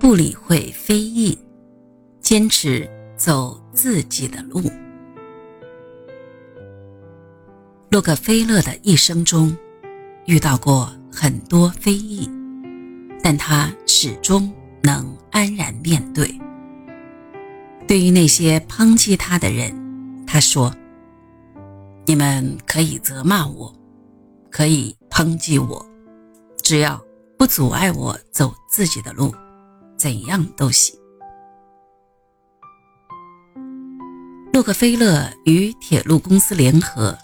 不理会非议，坚持走自己的路。洛克菲勒的一生中，遇到过很多非议，但他始终能安然面对。对于那些抨击他的人，他说：“你们可以责骂我，可以抨击我，只要不阻碍我走自己的路，怎样都行。”洛克菲勒与铁路公司联合。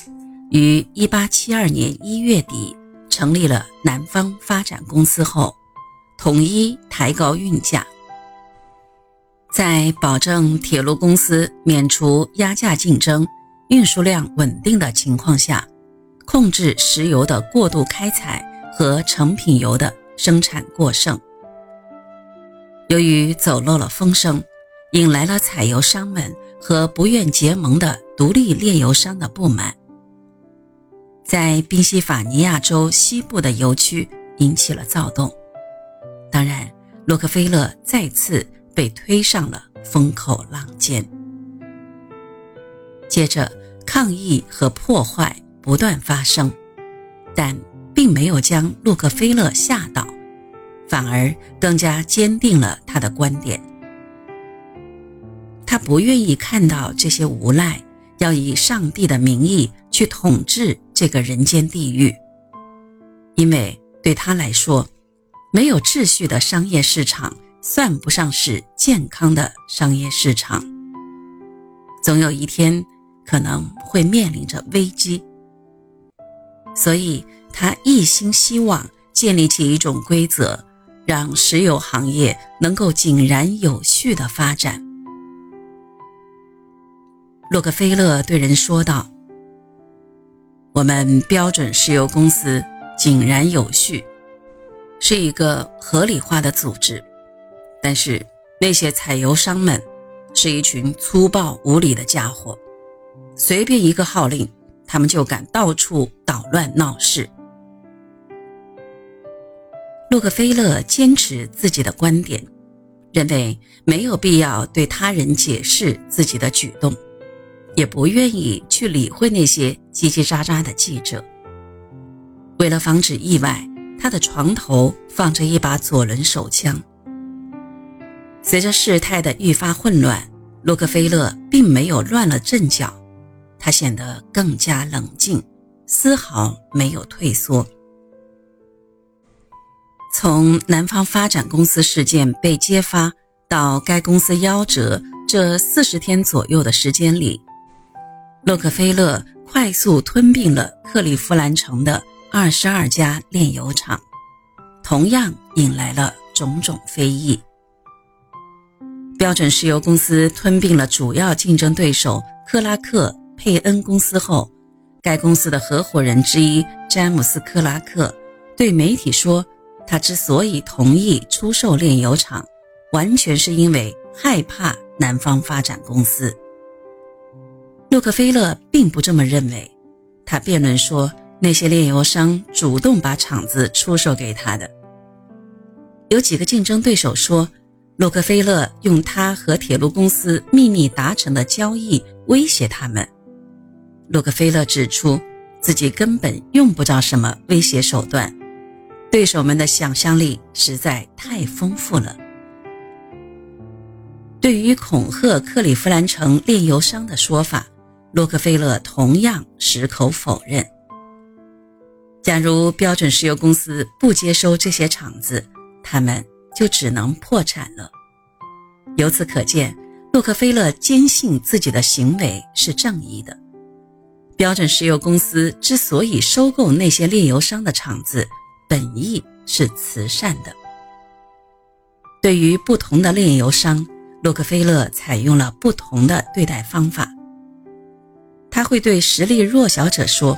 于1872年1月底成立了南方发展公司后，统一抬高运价，在保证铁路公司免除压价竞争、运输量稳定的情况下，控制石油的过度开采和成品油的生产过剩。由于走漏了风声，引来了采油商们和不愿结盟的独立炼油商的不满。在宾夕法尼亚州西部的油区引起了躁动，当然，洛克菲勒再次被推上了风口浪尖。接着，抗议和破坏不断发生，但并没有将洛克菲勒吓倒，反而更加坚定了他的观点。他不愿意看到这些无赖要以上帝的名义去统治。这个人间地狱，因为对他来说，没有秩序的商业市场算不上是健康的商业市场。总有一天可能会面临着危机，所以他一心希望建立起一种规则，让石油行业能够井然有序的发展。洛克菲勒对人说道。我们标准石油公司井然有序，是一个合理化的组织，但是那些采油商们是一群粗暴无礼的家伙，随便一个号令，他们就敢到处捣乱闹事。洛克菲勒坚持自己的观点，认为没有必要对他人解释自己的举动。也不愿意去理会那些叽叽喳喳的记者。为了防止意外，他的床头放着一把左轮手枪。随着事态的愈发混乱，洛克菲勒并没有乱了阵脚，他显得更加冷静，丝毫没有退缩。从南方发展公司事件被揭发到该公司夭折这四十天左右的时间里。洛克菲勒快速吞并了克利夫兰城的二十二家炼油厂，同样引来了种种非议。标准石油公司吞并了主要竞争对手克拉克佩恩公司后，该公司的合伙人之一詹姆斯·克拉克对媒体说：“他之所以同意出售炼油厂，完全是因为害怕南方发展公司。”洛克菲勒并不这么认为，他辩论说那些炼油商主动把厂子出售给他的。有几个竞争对手说，洛克菲勒用他和铁路公司秘密达成的交易威胁他们。洛克菲勒指出，自己根本用不着什么威胁手段，对手们的想象力实在太丰富了。对于恐吓克利夫兰城炼油商的说法。洛克菲勒同样矢口否认。假如标准石油公司不接收这些厂子，他们就只能破产了。由此可见，洛克菲勒坚信自己的行为是正义的。标准石油公司之所以收购那些炼油商的厂子，本意是慈善的。对于不同的炼油商，洛克菲勒采用了不同的对待方法。他会对实力弱小者说：“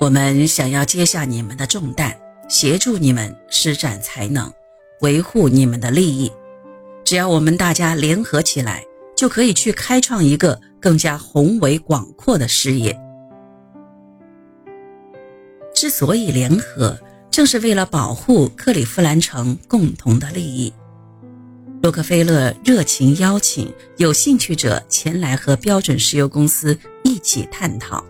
我们想要接下你们的重担，协助你们施展才能，维护你们的利益。只要我们大家联合起来，就可以去开创一个更加宏伟广阔的事业。之所以联合，正是为了保护克利夫兰城共同的利益。洛克菲勒热情邀请有兴趣者前来和标准石油公司一起探讨。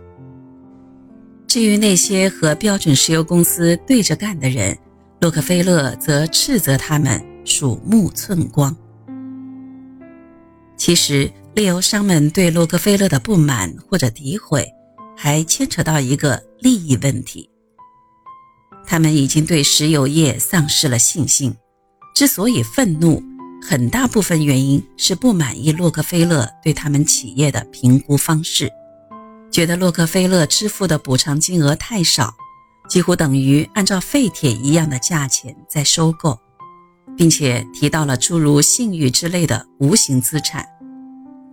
至于那些和标准石油公司对着干的人，洛克菲勒则斥责他们鼠目寸光。其实，炼油商们对洛克菲勒的不满或者诋毁，还牵扯到一个利益问题。他们已经对石油业丧失了信心，之所以愤怒。很大部分原因是不满意洛克菲勒对他们企业的评估方式，觉得洛克菲勒支付的补偿金额太少，几乎等于按照废铁一样的价钱在收购，并且提到了诸如信誉之类的无形资产，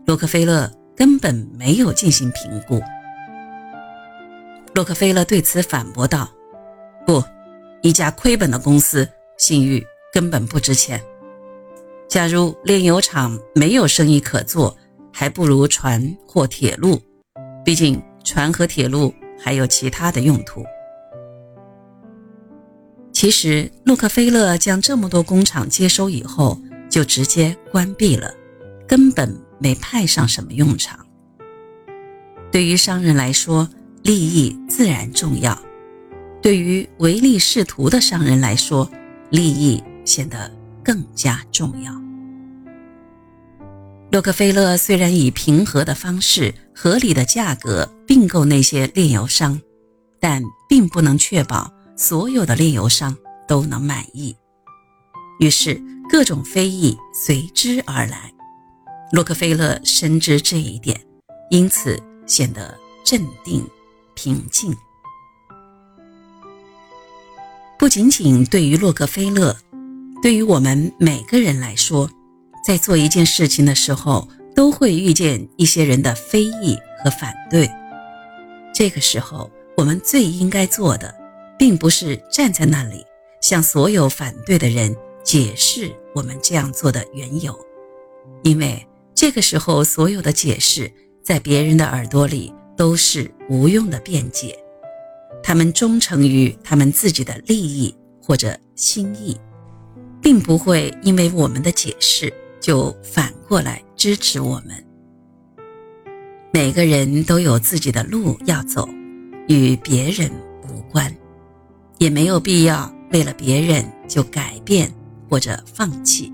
洛克菲勒根本没有进行评估。洛克菲勒对此反驳道：“不，一家亏本的公司信誉根本不值钱。”假如炼油厂没有生意可做，还不如船或铁路。毕竟船和铁路还有其他的用途。其实，洛克菲勒将这么多工厂接收以后，就直接关闭了，根本没派上什么用场。对于商人来说，利益自然重要；对于唯利是图的商人来说，利益显得更加重要。洛克菲勒虽然以平和的方式、合理的价格并购那些炼油商，但并不能确保所有的炼油商都能满意。于是，各种非议随之而来。洛克菲勒深知这一点，因此显得镇定平静。仅仅对于洛克菲勒，对于我们每个人来说。在做一件事情的时候，都会遇见一些人的非议和反对。这个时候，我们最应该做的，并不是站在那里向所有反对的人解释我们这样做的缘由，因为这个时候所有的解释在别人的耳朵里都是无用的辩解。他们忠诚于他们自己的利益或者心意，并不会因为我们的解释。就反过来支持我们。每个人都有自己的路要走，与别人无关，也没有必要为了别人就改变或者放弃。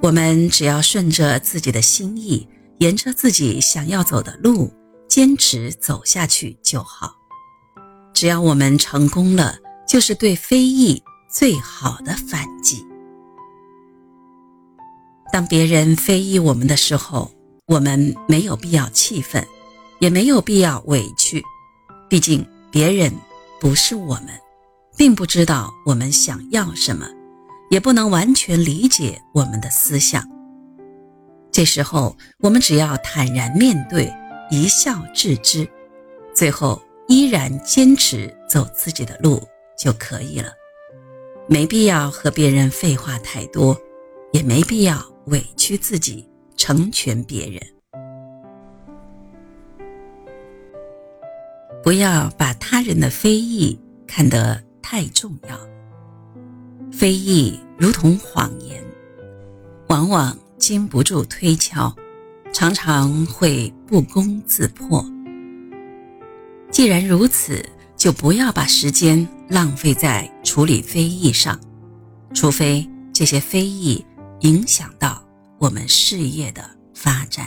我们只要顺着自己的心意，沿着自己想要走的路，坚持走下去就好。只要我们成功了，就是对非议最好的反击。当别人非议我们的时候，我们没有必要气愤，也没有必要委屈。毕竟别人不是我们，并不知道我们想要什么，也不能完全理解我们的思想。这时候，我们只要坦然面对，一笑置之，最后依然坚持走自己的路就可以了。没必要和别人废话太多，也没必要。委屈自己，成全别人，不要把他人的非议看得太重要。非议如同谎言，往往经不住推敲，常常会不攻自破。既然如此，就不要把时间浪费在处理非议上，除非这些非议。影响到我们事业的发展。